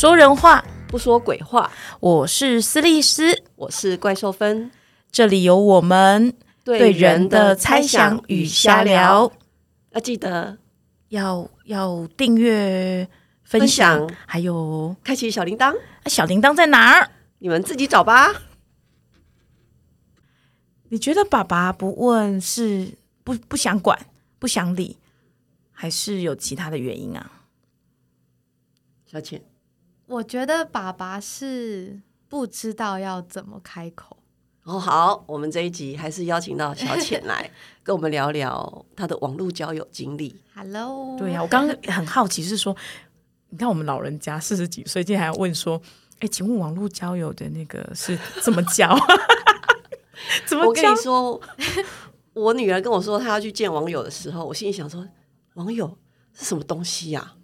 说人话，不说鬼话。我是斯利斯，我是怪兽芬，这里有我们对人的猜想与瞎聊。要记得要要订阅、分享，还有开启小铃铛。小铃铛在哪儿？你们自己找吧。你觉得爸爸不问是不不想管、不想理，还是有其他的原因啊？小浅，我觉得爸爸是不知道要怎么开口。哦，好，我们这一集还是邀请到小浅 来跟我们聊聊他的网络交友经历。Hello，对呀、我刚刚很好奇，是说，你看我们老人家四十几岁，竟然还要问说，哎，请问网络交友的那个是怎么教？怎么教我跟你？说，我女儿跟我说她要去见网友的时候，我心里想说，网友是什么东西呀、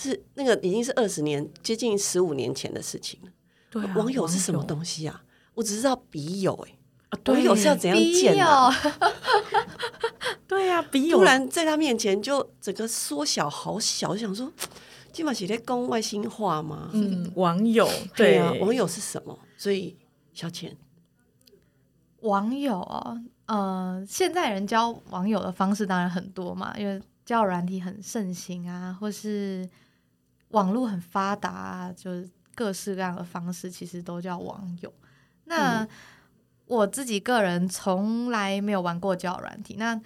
是那个已经是二十年，接近十五年前的事情了。对啊，网友是什么西东西啊？我只知道笔友、欸，啊？网对，友是要怎样笔见啊？友对呀、笔友 突然在他面前就整个缩小好小，就想说，今晚写在公外星话吗？嗯，网友对对啊，网友是什么？所以小浅，网友哦，呃，现在人交网友的方式当然很多嘛，因为交友软体很盛行啊，或是网络很发达啊，就是各式各样的方式，其实都叫网友。那、我自己个人从来没有玩过交友软体，那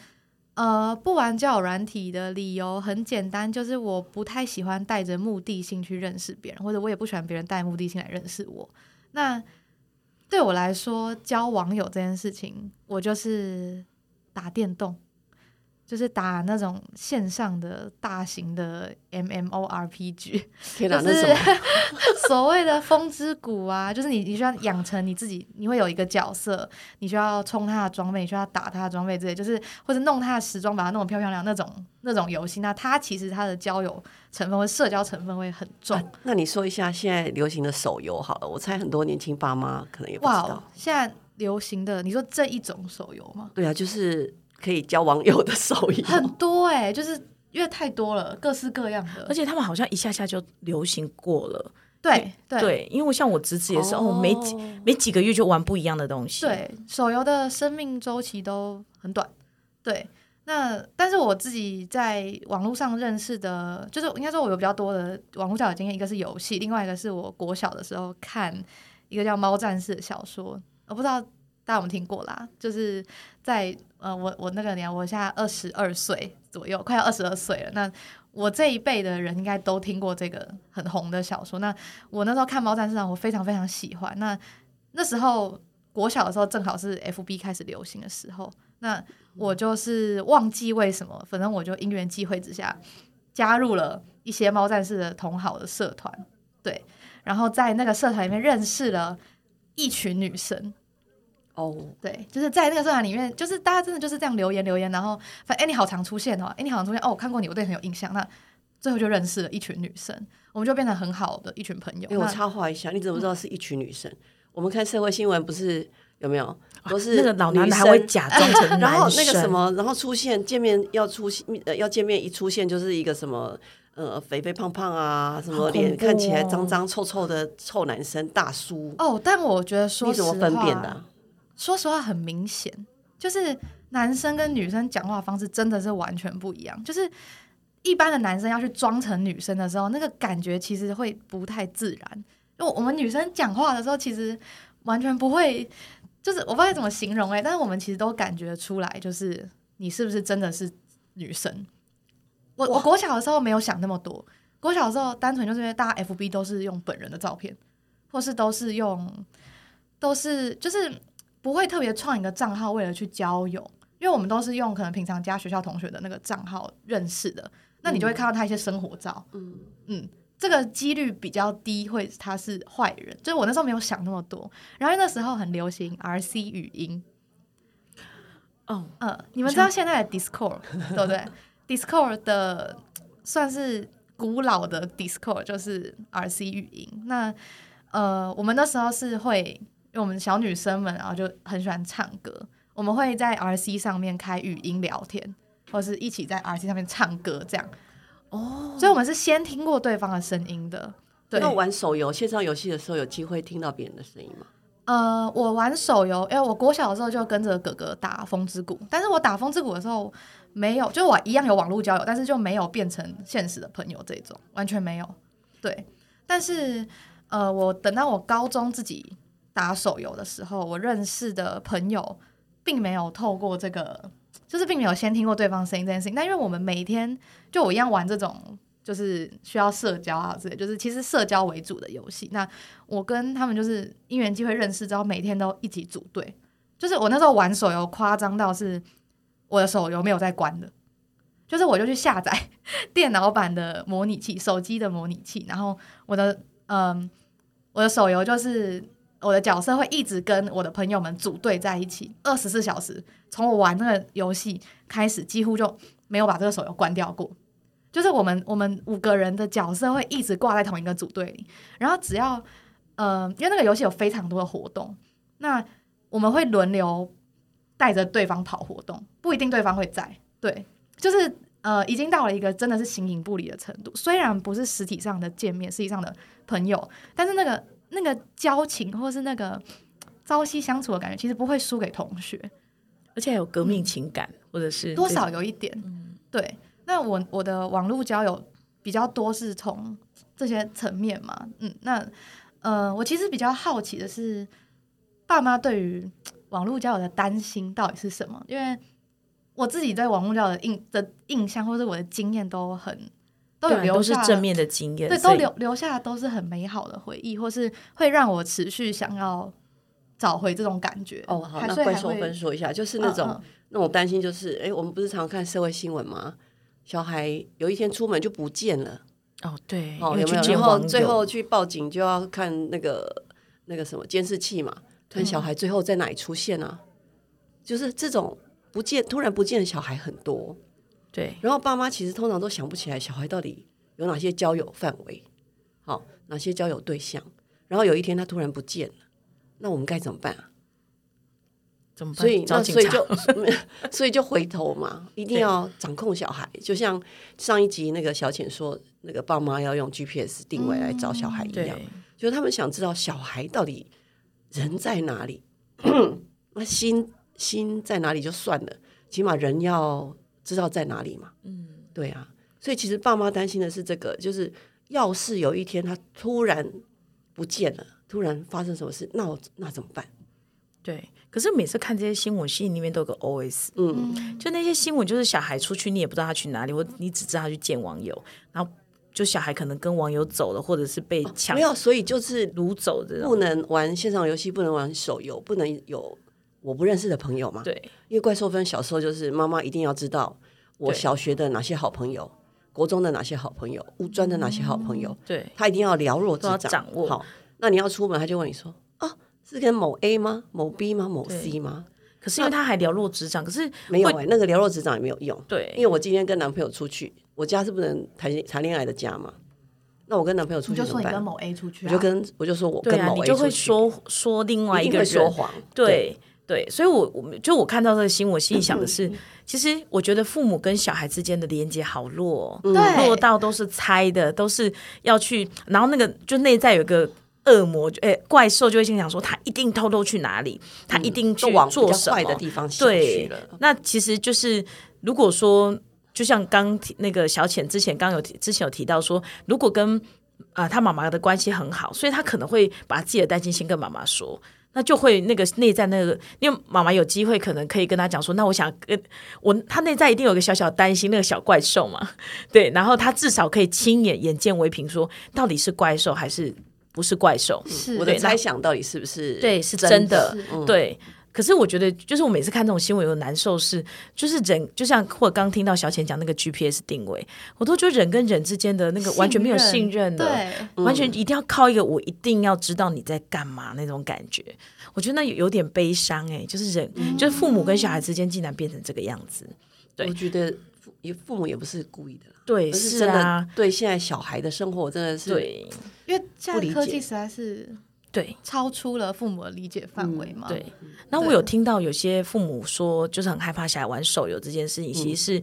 呃，不玩交友软体的理由很简单，就是我不太喜欢带着目的性去认识别人，或者我也不喜欢别人带目的性来认识我。那对我来说，交网友这件事情，我就是打电动，就是打那种线上的大型的 MMORPG，天哪，就是那什么？所谓的风之谷啊，就是你你需要养成你自己，你会有一个角色，你需要冲他的装备，你需要打他的装备之类，就是或者弄他的时装，把它弄得漂漂亮亮那种那种游戏。那它其实它的交友成分或社交成分会很重。啊那你说一下现在流行的手游好了，我猜很多年轻爸妈可能也不知哇道。，现在流行的，你说这一种手游吗？对啊，就是可以交网友的手游。很多哎、就是因为太多了，各式各样的而。且他们好像一下下就流行过了。对对对，因为像我侄子也是，哦，没几没几个月就玩不一样的东西。，对，手游的生命周期都很短。对，那但是我自己在网络上认识的，就是应该说我有比较多的网络交友经验，一个是游戏，另外一个是我国小的时候看一个叫《猫战士》的小说，我不知道大家有听过啦，就是在呃我我那个年，我现在二十二岁左右，快要二十二岁了，那。我这一辈的人应该都听过这个很红的小说。那我那时候看《猫战士》，啊我非常非常喜欢。那那时候国小的时候，正好是 FB 开始流行的时候，那我就是忘记为什么，反正我就因缘际会之下加入了一些猫战士的同好的社团，对，然后在那个社团里面认识了一群女生，哦，对，就是在那个社团里面，就是大家真的就是这样留言留言，然后反正哎、你好常出现哦，哎、你好常出现哦，我看过你，我对你很有印象，那最后就认识了一群女生，我们就变成很好的一群朋友。哎，我插话一下，你怎么知道是一群女生？我们看社会新闻不是有没有都是那个老男女的还会生假装成 男生，然后那个什么，然后出现见面要出现呃要见面一出现就是一个什么呃肥肥胖胖啊，什么脸看起来脏脏臭臭的臭男生大叔，哦，但我觉得说，你怎么分辨的啊？说实话很明显，就是男生跟女生讲话方式真的是完全不一样。就是一般的男生要去装成女生的时候，那个感觉其实会不太自然。因为我们女生讲话的时候，其实完全不会，就是我不知道怎么形容哎、但是我们其实都感觉出来，就是你是不是真的是女生。我我国小的时候没有想那么多，国小的时候单纯就是因为大家 FB 都是用本人的照片，或是都是用都是就是不会特别创一个账号为了去交友，因为我们都是用可能平常加学校同学的那个账号认识的，那你就会看到他一些生活照，嗯，嗯，这个几率比较低，会他是坏人。就是我那时候没有想那么多，然后那时候很流行 RC 语音，哦，嗯，你们知道现在的 Discord 对不对？Discord 的算是古老的 Discord，就是 RC 语音。那呃，我们那时候是会，因为我们小女生们，然后就很喜欢唱歌，我们会在 RC 上面开语音聊天，或是一起在 RC 上面唱歌这样。哦，所以我们是先听过对方的声音的。对那玩手游线上游戏的时候，有机会听到别人的声音吗？呃，我玩手游，因为我国小的时候就跟着哥哥打风之谷，但是我打风之谷的时候没有，就我一样有网络交友，但是就没有变成现实的朋友这种，完全没有。对，但是呃，我等到我高中自己打手游的时候，我认识的朋友并没有透过这个，就是并没有先听过对方声音这件事情。但因为我们每天就我一样玩这种。就是需要社交啊之类，就是其实社交为主的游戏。那我跟他们就是因缘机会认识之后，每天都一起组队。就是我那时候玩手游，夸张到是我的手游没有在关的，就是我就去下载 电脑版的模拟器、手机的模拟器，然后我的嗯，我的手游就是我的角色会一直跟我的朋友们组队在一起，二十四小时。从我玩那个游戏开始，几乎就没有把这个手游关掉过。就是我们我们五个人的角色会一直挂在同一个组队里，然后只要呃，因为那个游戏有非常多的活动，那我们会轮流带着对方跑活动，不一定对方会在。对，就是呃，已经到了一个真的是形影不离的程度。虽然不是实体上的见面，实际上的朋友，但是那个那个交情或是那个 朝夕相处的感觉，其实不会输给同学，而且还有革命情感，或者是多少有一点，对。那我我的网络交友比较多是从这些层面嘛，嗯，那呃，我其实比较好奇的是，爸妈对于 网络交友的担心到底是什么？因为我自己对网络交友的印的印象，或者我的经验都很都有留下正面的经验，对，都留留下都是很美好的回忆，或是会让我持续想要找回这种感觉。哦，好，那怪兽分说一下，就是那种那种担心，就是哎，我们不是常看社会新闻吗？小孩有一天出门就不见了，哦，对，哦，有没有？然后最后去报警就要看那个那个什么监视器嘛，看小孩最后在哪里出现啊？就是这种不见突然不见的小孩很多，对。然后爸妈其实通常都想不起来小孩到底有哪些交友范围，好，哪些交友对象。然后有一天他突然不见了，那我们该怎么办啊？所以，那所以就，所以就回头嘛，一定要掌控小孩。就像上一集那个小浅说，那个爸妈要用 GPS 定位来找小孩一样，就是他们想知道小孩到底人在哪里，那心心在哪里就算了，起码人要知道在哪里嘛。嗯，对啊。所以其实爸妈担心的是这个，就是要是有一天他突然不见了，突然发生什么事，那我那怎么办？对。可是每次看这些新闻，心里面都有个 O S，嗯，就那些新闻，就是小孩出去，你也不知道他去哪里，或你只知道他去见网友，然后就小孩可能跟网友走了，或者是被抢，没有，所以就是掳走的，不能玩线上游戏，不能玩手游，不能有我不认识的朋友嘛。对，因为怪兽分小时候就是妈妈一定要知道我小学的哪些好朋友，国中的哪些好朋友，五专的哪些好朋友，对他一定要了若指掌握。好，那你要出门，他就问你说。是跟某 A 吗？某 B 吗？某 C 吗？可是因为他还了若指掌，可是没有哎，那个了若指掌也没有用。对，因为我今天跟男朋友出去，我家是不能谈谈恋爱的家嘛。那我跟男朋友出去就说你跟某 A 出去，我就跟我就说我跟某 A 就会说说另外一个人说谎。对对，所以我我就我看到这个新闻，心里想的是，其实我觉得父母跟小孩之间的连接好弱，弱到都是猜的，都是要去，然后那个就内在有个。恶魔就诶，怪兽就会心想说，他一定偷偷去哪里，他一定去做什么的地方对，那其实就是如果说，就像刚那个小浅之前刚有之前有提到说，如果跟啊他妈妈的关系很好，所以他可能会把自己的担心先跟妈妈说，那就会那个内在那个，因为妈妈有机会可能可以跟他讲说，那我想跟我他内在一定有个小小担心那个小怪兽嘛，对，然后他至少可以亲眼眼见为凭，说到底是怪兽还是。不是怪兽，是我的猜想到底是不是？对，是真的。对，可是我觉得，就是我每次看这种新闻，有难受是，就是人，就像或者刚听到小浅讲那个 GPS 定位，我都觉得人跟人之间的那个完全没有信任的，完全一定要靠一个我一定要知道你在干嘛那种感觉。我觉得那有有点悲伤哎，就是人，就是父母跟小孩之间竟然变成这个样子。对，我觉得父父母也不是故意的。对，是啊，对现在小孩的生活真的是对，因为现在科技实在是对。超出了父母的理解范围嘛。对，那我有听到有些父母说，就是很害怕小孩玩手游这件事情，其实是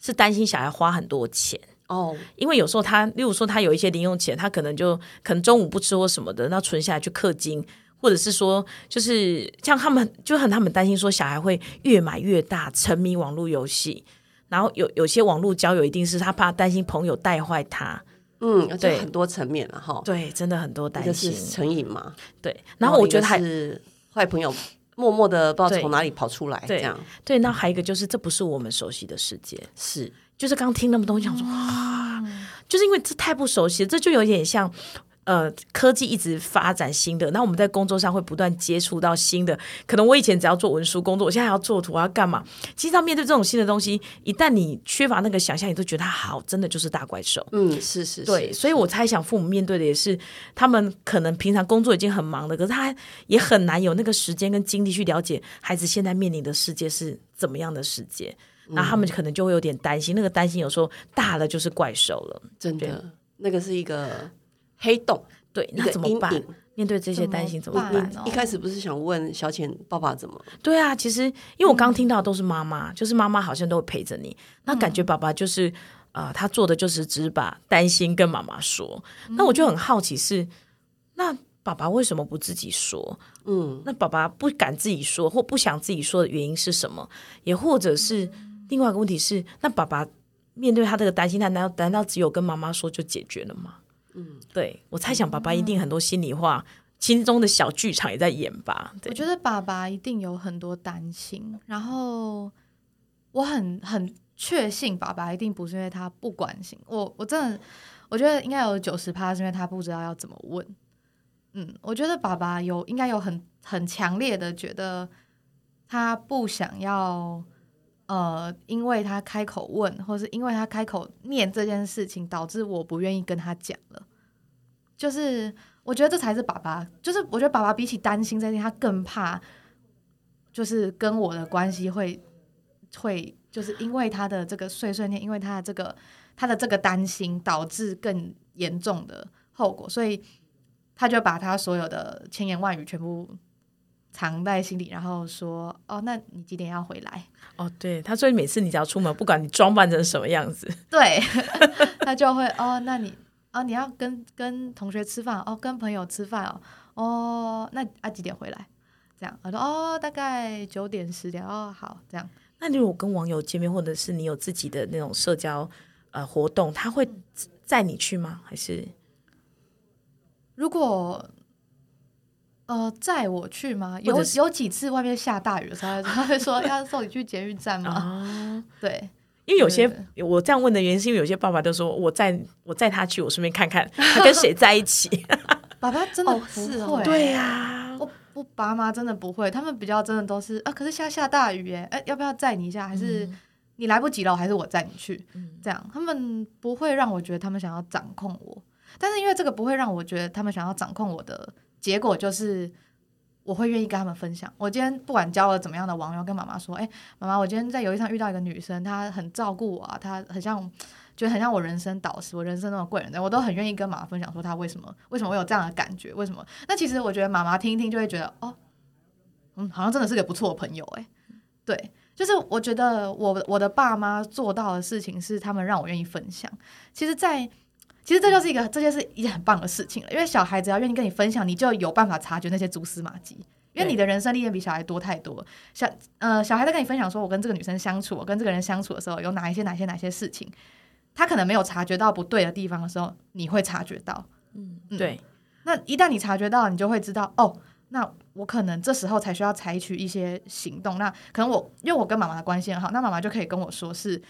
是担心小孩花很多钱，哦，因为有时候他，例如说他有一些零用钱，他可能就可能中午不吃或什么的，那存下来去氪金，或者是说，就是像他们就很他们担心说小孩会越买越大，沉迷网络游戏，然后有有些网络交友一定是他怕担心朋友带坏他，嗯，就对。很多层面了哈。对，真的很多担心是，成瘾嘛，对，然后我觉得还是坏朋友默默的不知道从哪里跑出来，对这样。对，那还有一个就是这不是我们熟悉的世界，是。就是刚听那么多，想说哇，就是因为这太不熟悉，这就有点像。呃，科技一直发展新的，那我们在工作上会不断接触到新的。可能我以前只要做文书工作，我现在还要做图，我要干嘛？其实要面对这种新的东西，一旦你缺乏那个想象，你都觉得它好，真的就是大怪兽。嗯，是是对，所以我猜想父母面对的也是，他们可能平常工作已经很忙了，可是他也很难有那个时间跟精力去了解孩子现在面临的世界是怎么样的世界。那他们可能就会有点担心，那个担心有时候大了就是怪兽了。真的，那个是一个黑洞。对，那怎么办？面对这些担心怎么办？办一开始不是想问小浅爸爸怎么？对啊，其实因为我刚听到都是妈妈，就是妈妈好像都会陪着你，那感觉爸爸就是啊、呃他做的就是只是把担心跟妈妈说。那我就很好奇是，那爸爸为什么不自己说？嗯，那爸爸不敢自己说或不想自己说的原因是什么？也或者是另外一个问题是，那爸爸面对他这个担心，他难道难道只有跟妈妈说就解决了吗？嗯，对我猜想爸爸一定很多心里话，心中的小剧场也在演吧。对我，觉得爸爸一定有很多担心，然后我很很确信爸爸一定不是因为他不关心我，我真的我觉得应该有九十趴是因为他不知道要怎么问。嗯，我觉得爸爸有应该有很很强烈的觉得他不想要，呃，因为他开口问，或是因为他开口念这件事情，导致我不愿意跟他讲了。就是我觉得这才是爸爸，就是我觉得爸爸比起担心这件，他更怕，就是跟我的关系会会就是因为他的这个碎碎念，因为他的这个他的这个担心，导致更严重的后果，所以他就把他所有的千言万语全部藏在心里，然后说：“哦，那你几点要回来哦，对，他所以每次你只要出门，不管你装扮成什么样子，？”对，他就会哦，那你哦，你要跟跟同学吃饭哦，跟朋友吃饭哦，哦，那啊几点回来？这样，我说哦，大概九点十点哦，好，这样。那你如果跟网友见面，或者是你有自己的那种社交呃活动，他会载你去吗？还是如果呃载我去吗？有有几次外面下大雨的时候，他会说 要送你去捷运站吗？啊？对，因为有些我这样问的原因，是因为有些爸爸都说我载我载他去，我顺便看看 他跟谁在一起。爸爸真的哦不会、对呀、我我爸妈真的不会，他们比较真的都是啊，可是下下大雨耶，哎、要不要载你一下？还是你来不及了，还是我载你去？这样他们不会让我觉得他们想要掌控我，但是因为这个不会让我觉得他们想要掌控我的结果就是。我会愿意跟他们分享。我今天不管交了怎么样的网友，跟妈妈说：“哎、妈妈，我今天在游戏上遇到一个女生，她很照顾我啊，她很像，觉得很像我人生导师，我人生那种贵人。”我都很愿意跟妈妈分享，说她为什么为什么会有这样的感觉，为什么？那其实我觉得妈妈听一听就会觉得，哦，嗯，好像真的是个不错的朋友、哎，对，就是我觉得我我的爸妈做到的事情是他们让我愿意分享。其实在，其实这就是一个这就是一件很棒的事情了，因为小孩子要愿意跟你分享，你就有办法察觉那些蛛丝马迹。因为你的人生历练比小孩多太多，小呃小孩在跟你分享说，我跟这个女生相处，我跟这个人相处的时候，有哪一些哪些哪些事情，他可能没有察觉到不对的地方的时候，你会察觉到。嗯对，那一旦你察觉到，你就会知道哦，那我可能这时候才需要采取一些行动。那可能我因为我跟妈妈的关系很好，那妈妈就可以跟我说是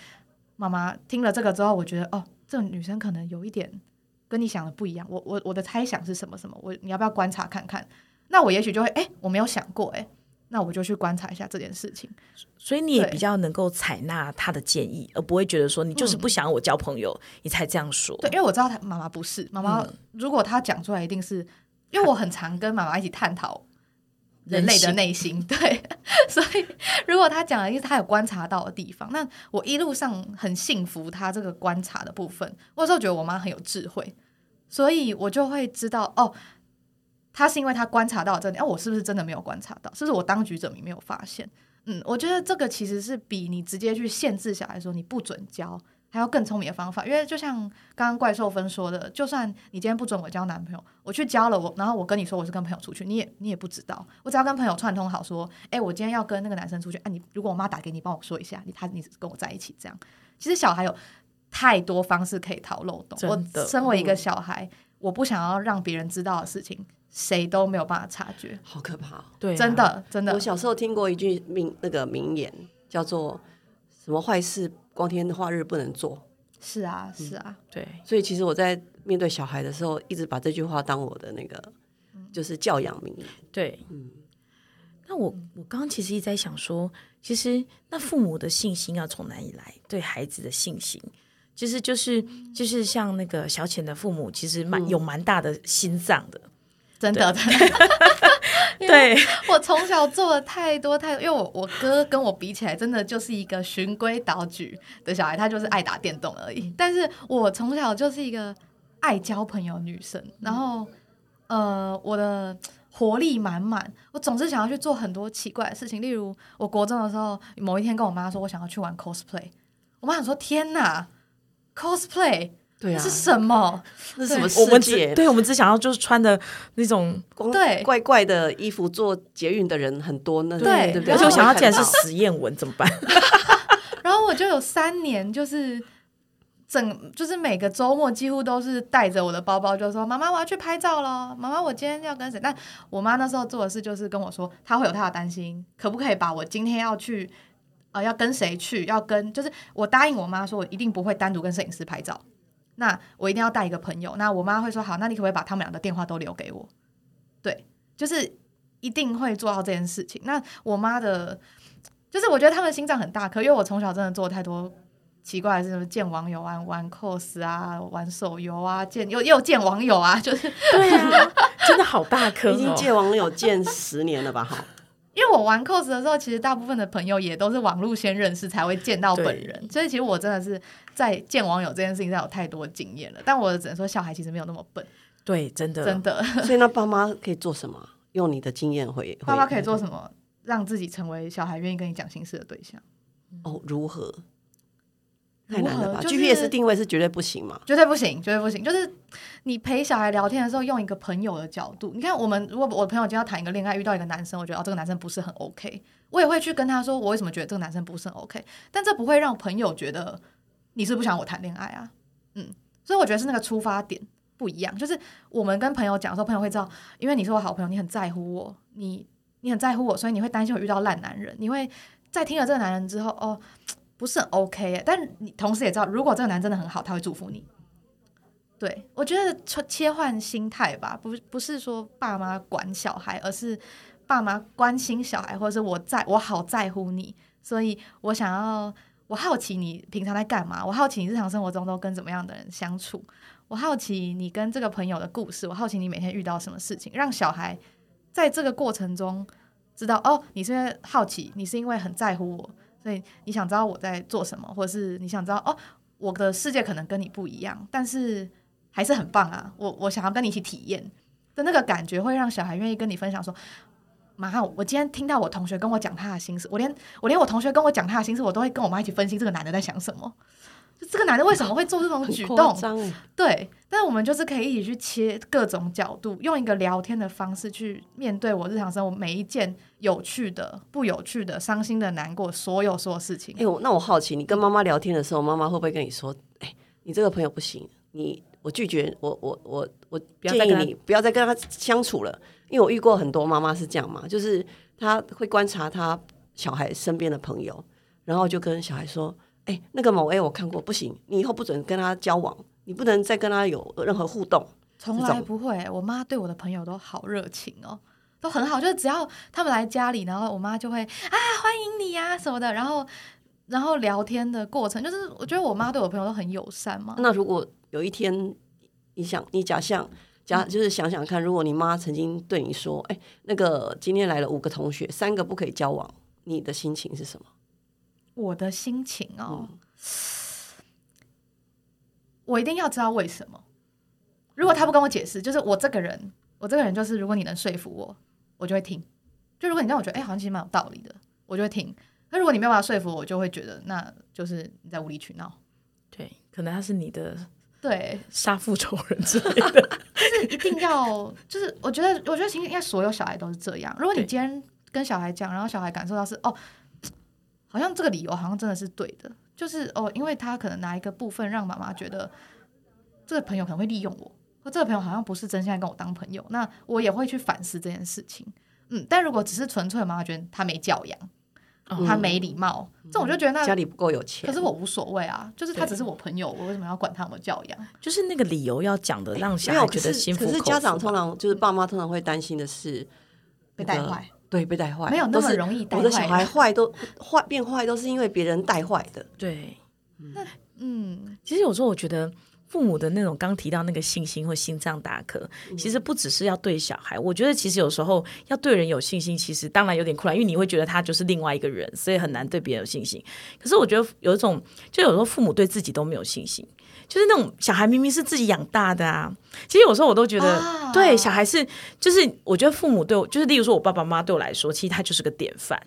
妈妈听了这个之后，我觉得哦，这个女生可能有一点跟你想的不一样。我我我的猜想是什么什么？我你要不要观察看看？那我也许就会哎，我没有想过哎，那我就去观察一下这件事情。所以你也比较能够采纳他的建议，而不会觉得说你就是不想我交朋友，你才这样说。对，因为我知道他妈妈不是妈妈，如果她讲出来，一定是因为我很常跟妈妈一起探讨人类的内心，对，所以如果他讲的，因为他有观察到的地方，那我一路上很幸福，他这个观察的部分，我有时候觉得我妈很有智慧，所以我就会知道哦。他是因为他观察到这点，哦，我是不是真的没有观察到？是不是我当局者迷没有发现？嗯，我觉得这个其实是比你直接去限制小孩说你不准教，还还有更聪明的方法。因为就像刚刚怪兽分说的，就算你今天不准我交男朋友，我去交了我，然后我跟你说我是跟朋友出去，你也你也不知道。我只要跟朋友串通好说，哎，我今天要跟那个男生出去，哎，你如果我妈打给你，帮我说一下，你他你跟我在一起这样。其实小孩有太多方式可以逃漏洞。我身为一个小孩，我不想要让别人知道的事情。谁都没有办法察觉，好可怕！对，真的真的。我小时候听过一句名那个名言，叫做“什么坏事光天化日不能做”。是啊，是啊，对。所以其实我在面对小孩的时候，一直把这句话当我的那个就是教养名言。对，嗯。那我我刚刚其实一直在想说，其实那父母的信心要从哪里来？对孩子的信心，其实就是就是像那个小浅的父母，其实蛮有蛮大的心脏的。真的，对，我从小做了太多太多，因为我我哥跟我比起来，真的就是一个循规蹈矩的小孩，他就是爱打电动而已。但是我从小就是一个爱交朋友女生，然后呃，我的活力满满，我总是想要去做很多奇怪的事情。例如，我国中的时候，某一天跟我妈说，我想要去玩 cosplay，我妈想说：“天哪，cosplay！” 对啊，是什么？是什么世界？对我们只想要就是穿的那种对怪怪的衣服做捷运的人很多，那对对不对？而且我想要竟然是实验文，怎么办？然后我就有三年，就是整就是每个周末几乎都是带着我的包包，就说妈妈我要去拍照了，妈妈我今天要跟谁？但我妈那时候做的事就是跟我说，她会有她的担心，可不可以把我今天要去呃要跟谁去？要跟就是我答应我妈说，我一定不会单独跟摄影师拍照。那我一定要带一个朋友。那我妈会说好，那你可不可以把他们俩的电话都留给我？对，就是一定会做到这件事情。那我妈的，就是我觉得他们心脏很大颗，因为我从小真的做太多奇怪的事，什么见网友啊、玩 cos 啊、玩手游啊、见又又见网友啊，就是对啊，真的好大颗，已经见网友见十年了吧？哈。因为我玩 cos 的时候，其实大部分的朋友也都是网络先认识才会见到本人，所以其实我真的是在见网友这件事情上有太多经验了。但我只能说，小孩其实没有那么笨。对，真的，真的。所以那爸妈可以做什么？用你的经验回，爸妈可以做什么，让自己成为小孩愿意跟你讲心事的对象？哦，如何？太难了吧？GPS 定位是绝对不行嘛？绝对不行，绝对不行。就是你陪小孩聊天的时候，用一个朋友的角度。你看，我们如果我的朋友今天要谈一个恋爱，遇到一个男生，我觉得哦，这个男生不是很 OK，我也会去跟他说，我为什么觉得这个男生不是很 OK。但这不会让朋友觉得你是不想我谈恋爱啊？嗯，所以我觉得是那个出发点不一样。就是我们跟朋友讲的时候，朋友会知道，因为你是我好朋友，你很在乎我，你你很在乎我，所以你会担心我遇到烂男人。你会在听了这个男人之后，哦。不是很 OK，但你同时也知道，如果这个男真的很好，他会祝福你。对我觉得切切换心态吧，不不是说爸妈管小孩，而是爸妈关心小孩，或者是我在我好在乎你，所以我想要我好奇你平常在干嘛，我好奇你日常生活中都跟怎么样的人相处，我好奇你跟这个朋友的故事，我好奇你每天遇到什么事情，让小孩在这个过程中知道哦，你是因为好奇，你是因为很在乎我。所以你想知道我在做什么，或者是你想知道哦，我的世界可能跟你不一样，但是还是很棒啊！我我想要跟你一起体验的那个感觉，会让小孩愿意跟你分享说：“妈，我今天听到我同学跟我讲他的心思，我连我连我同学跟我讲他的心思，我都会跟我妈一起分析这个男的在想什么。”就这个男的为什么会做这种举动？对，但是我们就是可以一起去切各种角度，用一个聊天的方式去面对我日常生活每一件有趣的、不有趣的、伤心的、难过，所有所有事情。哎，那我好奇，你跟妈妈聊天的时候，妈妈会不会跟你说：“哎，你这个朋友不行，你我拒绝，我我我我建议你不要再跟他相处了。”因为我遇过很多妈妈是这样嘛，就是她会观察她小孩身边的朋友，然后就跟小孩说。哎，那个某 A 我看过，不行，你以后不准跟他交往，你不能再跟他有任何互动。从来不会，我妈对我的朋友都好热情哦，都很好，就是只要他们来家里，然后我妈就会啊欢迎你呀什么的，然后然后聊天的过程，就是我觉得我妈对我朋友都很友善嘛。那如果有一天你想你假象假就是想想看，如果你妈曾经对你说，哎，那个今天来了五个同学，三个不可以交往，你的心情是什么？我的心情哦，我一定要知道为什么。如果他不跟我解释，就是我这个人，我这个人就是，如果你能说服我，我就会听。就如果你让我觉得，哎，好像其实蛮有道理的，我就会听。那如果你没有办法说服我，我就会觉得，那就是你在无理取闹。对，可能他是你的对杀父仇人之类的，就是一定要，就是我觉得，我觉得其实应该所有小孩都是这样。如果你今天跟小孩讲，然后小孩感受到是哦，好像这个理由好像真的是对的，就是哦，因为他可能拿一个部分让妈妈觉得这个朋友可能会利用我，或这个朋友好像不是真心在跟我当朋友，那我也会去反思这件事情。嗯，但如果只是纯粹的妈妈觉得他没教养，哦。他没礼貌，这种我就觉得那家里不够有钱，可是我无所谓啊，就是他只是我朋友，我为什么要管他有没有教养？就是那个理由要讲的，让小，孩觉得心服可是家长通常就是爸妈通常会担心的是被带坏，对，被带坏，没有那都是么容易带坏我的小孩坏都坏变坏都是因为别人带坏的，对。嗯，其实有时候我觉得父母的那种刚提到那个信心或心脏大颗，其实不只是要对小孩，我觉得其实有时候要对人有信心，其实当然有点困难，因为你会觉得他就是另外一个人，所以很难对别人有信心。可是我觉得有一种，就有时候父母对自己都没有信心。就是那种小孩明明是自己养大的啊，其实有时候我都觉得，啊对小孩是，就是我觉得父母对我，就是例如说我爸爸妈妈对我来说，其实他就是个典范。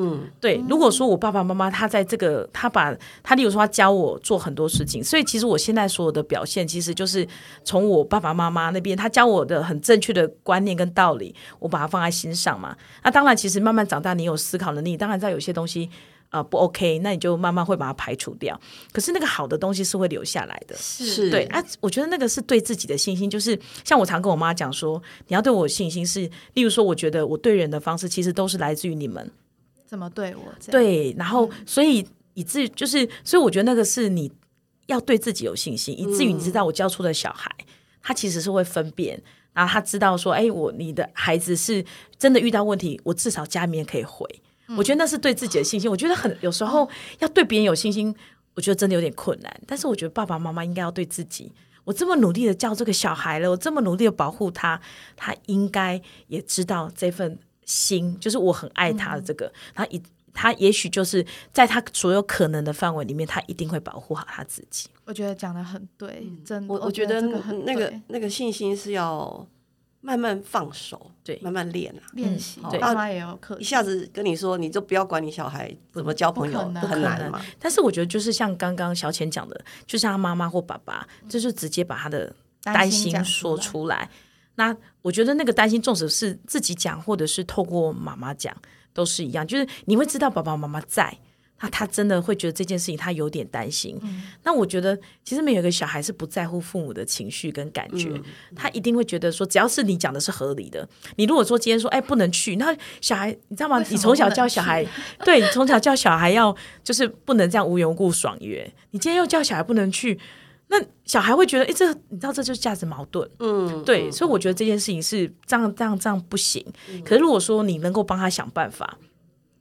嗯，对，如果说我爸爸妈妈他在这个，他把他，例如说他教我做很多事情，所以其实我现在所有的表现，其实就是从我爸爸妈妈那边他教我的很正确的观念跟道理，我把它放在心上嘛。那当然，其实慢慢长大，你有思考能力，当然在有些东西呃不 OK，那你就慢慢会把它排除掉。可是那个好的东西是会留下来的。是对啊，我觉得那个是对自己的信心，就是像我常跟我妈讲说，你要对我有信心是，例如说，我觉得我对人的方式其实都是来自于你们，怎么对我这样？对，然后所以以至于就是，所以我觉得那个是你要对自己有信心，以至于你知道我教出的小孩，他其实是会分辨，然后他知道说，哎，我你的孩子是真的遇到问题，我至少家里面可以回。我觉得那是对自己的信心。我觉得很有时候要对别人有信心，我觉得真的有点困难。但是我觉得爸爸妈妈应该要对自己。我这么努力的教这个小孩了，我这么努力的保护他，他应该也知道这份心，就是我很爱他的这个。他一他也许就是在他所有可能的范围里面，他一定会保护好他自己。我觉得讲的很对，真的，我我觉得这个很那个那个信心是要慢慢放手，对慢慢练啊。练习，对我爸妈也有课一，下子跟你说，你就不要管你小孩怎么交朋友不可，能很难嘛。但是我觉得就是像刚刚小浅讲的，就像他妈妈或爸爸，就是直接把他的担心说出来。那我觉得那个担心，纵使是自己讲，或者是透过妈妈讲，都是一样。就是你会知道爸爸妈妈在，那他真的会觉得这件事情他有点担心。那我觉得其实没有一个小孩是不在乎父母的情绪跟感觉，他一定会觉得说，只要是你讲的是合理的。你如果说今天说，哎，不能去，那小孩你知道吗你从小教小孩，对，你从小教小孩要就是不能这样无缘无故爽约。你今天又叫小孩不能去，那小孩会觉得，哎，这你知道这就是价值矛盾。嗯，对，所以我觉得这件事情是这样这样这样不行。可是如果说你能够帮他想办法，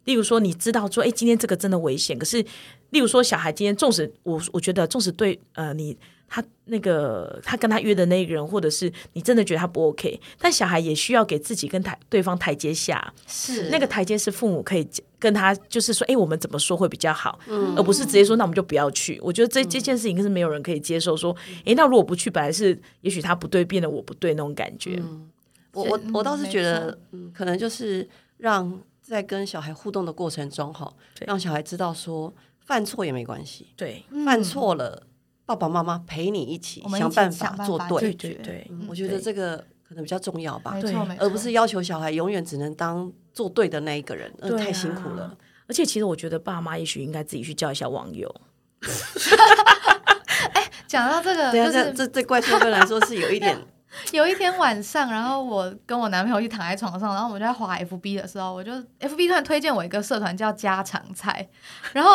例如说你知道说，哎，今天这个真的危险，可是例如说小孩今天纵使我我觉得纵使对呃你他那个他跟他约的那个人，或者是你真的觉得他不 OK，但小孩也需要给自己跟台对方台阶下，是。那个台阶是父母可以跟他就是说，哎，我们怎么说会比较好，而不是直接说那我们就不要去。我觉得这这件事情是没有人可以接受，说，哎，那如果不去，本来是也许他不对，变得我不对那种感觉。我我嗯我倒是觉得，嗯，可能就是让在跟小孩互动的过程中，哈，让小孩知道说犯错也没关系，对，犯错了，爸爸妈妈陪你一起想办法做对对对。嗯。我觉得这个可能比较重要吧，对。而不是要求小孩永远只能当做对的那一个人，太辛苦啊了。而且其实我觉得爸妈也许应该自己去叫一下网友。讲到这个，对啊，这就是这对怪兽哥来说是有一点，有一天晚上，然后我跟我男朋友一起躺在床上，然后我们就在滑 FB 的时候，我就 FB 突然推荐我一个社团叫家常菜，然后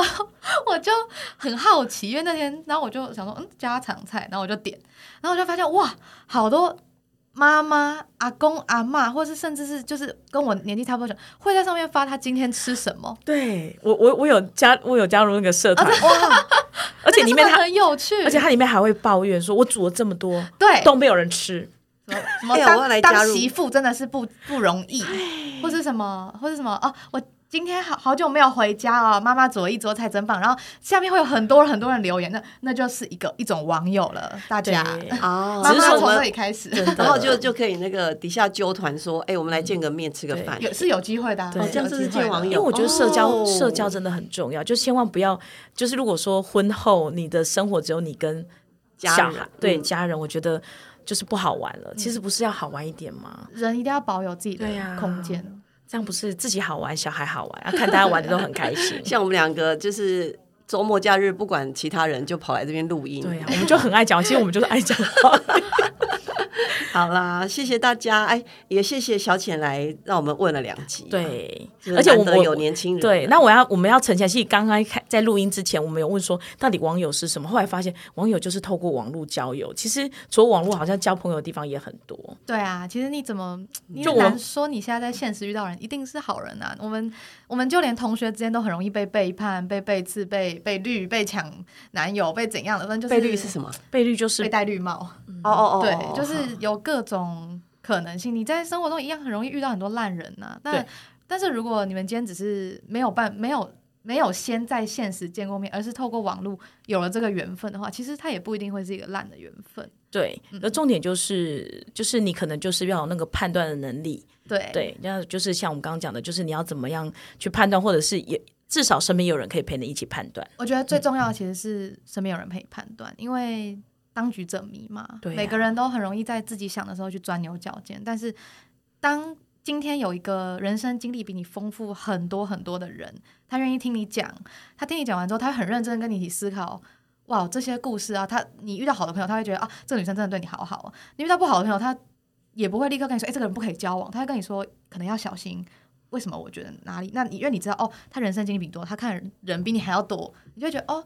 我就很好奇，因为那天，然后我就想说，嗯，家常菜，然后我就点，然后我就发现哇，好多妈妈、阿公、阿嬷，或是甚至是就是跟我年纪差不多，会在上面发他今天吃什么，对我我我有加我有加入那个社团，哇，而且里面他很有趣，而且它里面还会抱怨说，我煮了这么多对。都没有人吃。什么当当媳妇真的是不不容易，或是什么或是什么哦，我今天好好久没有回家哦，妈妈煮了一桌菜真棒。然后下面会有很多很多人留言，那那就是一个一种网友了，大家。啊，妈只是我们妈从这里，开始，然后就就可以那个底下揪团说，哎，我们来见个面，吃个饭。有是有机会的、这样就是见网友。因为我觉得社交、哦社交真的很重要，就千万不要，就是如果说婚后你的生活只有你跟家人。小孩，对嗯。家人，我觉得就是不好玩了。其实不是要好玩一点吗？人一定要保有自己的空间。这样不是自己好玩，小孩好玩，啊，看大家玩的都很开心。像我们两个就是周末假日，不管其他人，就跑来这边录音。对呀、我们就很爱讲，其实我们就是爱讲话。好啦，谢谢大家，哎，也谢谢小浅来让我们问了两集。，对，而且我难得有年轻人。对，那我要我们要澄清，其实刚刚开在录音之前，我们有问说到底网友是什么，后来发现网友就是透过网络交友。其实除了网络，好像交朋友的地方也很多。对啊，其实你怎么你难说你现在在现实遇到人一定是好人啊？我们我们就连同学之间都很容易被背叛、被背刺、被被绿、被抢男友、被怎样的，反正就是倍率是什么？倍率就是被戴绿帽。哦哦哦，对哦，就是有各种可能性。你在生活中一样很容易遇到很多烂人呐、对但但是如果你们今天只是没有办没有没有先在现实见过面，而是透过网络有了这个缘分的话，其实它也不一定会是一个烂的缘分。对，而重点就是就是你可能就是要有那个判断的能力。对对，那就是像我们刚刚讲的，就是你要怎么样去判断，或者是也至少身边有人可以陪你一起判断。我觉得最重要的其实是身边有人陪你判断，因为当局者迷嘛，对啊每个人都很容易在自己想的时候去钻牛角尖。但是当今天有一个人生经历比你丰富很多很多的人，他愿意听你讲，他听你讲完之后，他会很认真跟你一起思考。哇，这些故事啊，他你遇到好的朋友，他会觉得啊，这个女生真的对你好好哦。你遇到不好的朋友，他也不会立刻跟你说，哎、这个人不可以交往，他会跟你说，可能要小心。为什么？我觉得哪里？那你因为你知道哦，他人生经历比你多，他看人比你还要多，你就会觉得哦，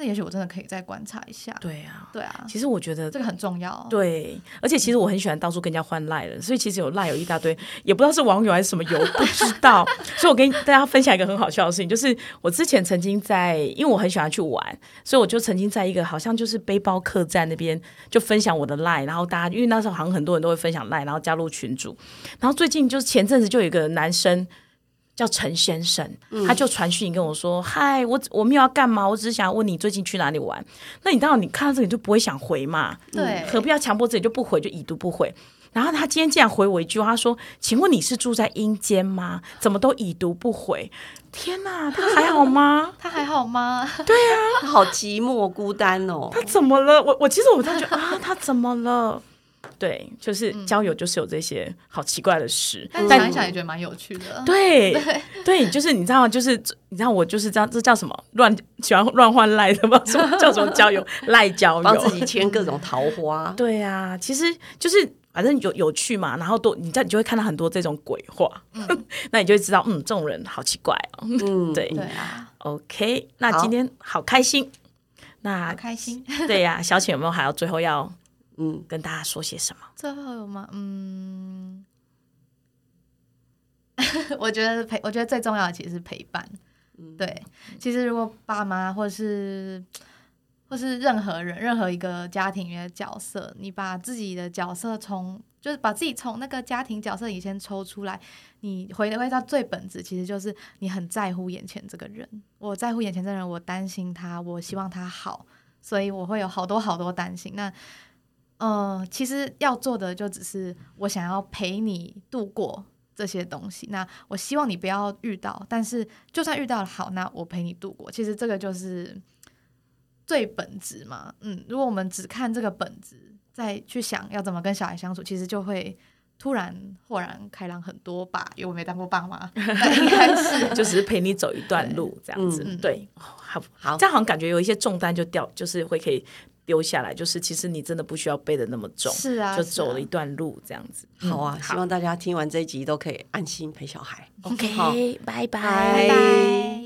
那也许我真的可以再观察一下。对啊，对啊，其实我觉得这个很重要。对，而且其实我很喜欢到处跟人家换赖的，所以其实有赖有一大堆，也不知道是网友还是什么友，不知道。所以我跟大家分享一个很好笑的事情，就是我之前曾经在，因为我很喜欢去玩，所以我就曾经在一个好像就是背包客栈那边就分享我的赖，然后大家因为那时候好像很多人都会分享赖，然后加入群组，然后最近就是前阵子就有一个男生。叫陈先生，他就传讯跟我说：“嗨，我我没有要干嘛，我只是想要问你最近去哪里玩。”那你当然你看到这个你就不会想回嘛，对何必要强迫自己就不回，就已读不回？然后他今天竟然回我一句话，他说：“请问你是住在阴间吗？怎么都已读不回？天哪，他还好吗？他还好吗？他 好寂寞孤单哦。他怎么了？我我其实我在觉得啊，他怎么了？对，就是交友就是有这些好奇怪的事，但但想一想也觉得蛮有趣的。对对，就是你知道，就是你知道我就是这样，这叫什么乱喜欢乱换赖的吗？什么叫什么交友赖交帮自友？己牵各种桃花，对啊，其实就是反正有有趣嘛，然后多你你就会看到很多这种鬼话，那你就会知道，嗯，这种人好奇怪哦。嗯，对对啊，，OK，那今天好开心。那好开心。对呀、小浅有没有还要最后要嗯，跟大家说些什么？最后有吗？嗯，我觉得陪，我觉得最重要的其实是陪伴。对，其实如果爸妈或是或是任何人、任何一个家庭里面的角色，你把自己的角色从就是把自己从那个家庭角色里先抽出来，你回归到最本质，其实就是你很在乎眼前这个人。我在乎眼前这个人，我担心他，我希望他好，所以我会有好多好多担心。那呃，其实要做的就只是我想要陪你度过这些东西。那我希望你不要遇到，但是就算遇到了，好，那我陪你度过。其实这个就是最本质嘛。嗯，如果我们只看这个本质，再去想要怎么跟小孩相处，其实就会突然豁然开朗很多吧。因为我没当过爸妈，那应该是就只是陪你走一段路这样子。嗯对，哦好，好这样好像感觉有一些重担就掉，就是会可以丢下来，就是其实你真的不需要背的那么重，是啊，就走啊了一段路这样子。好啊，嗯希望大家听完这一集都可以安心陪小孩。OK，拜拜。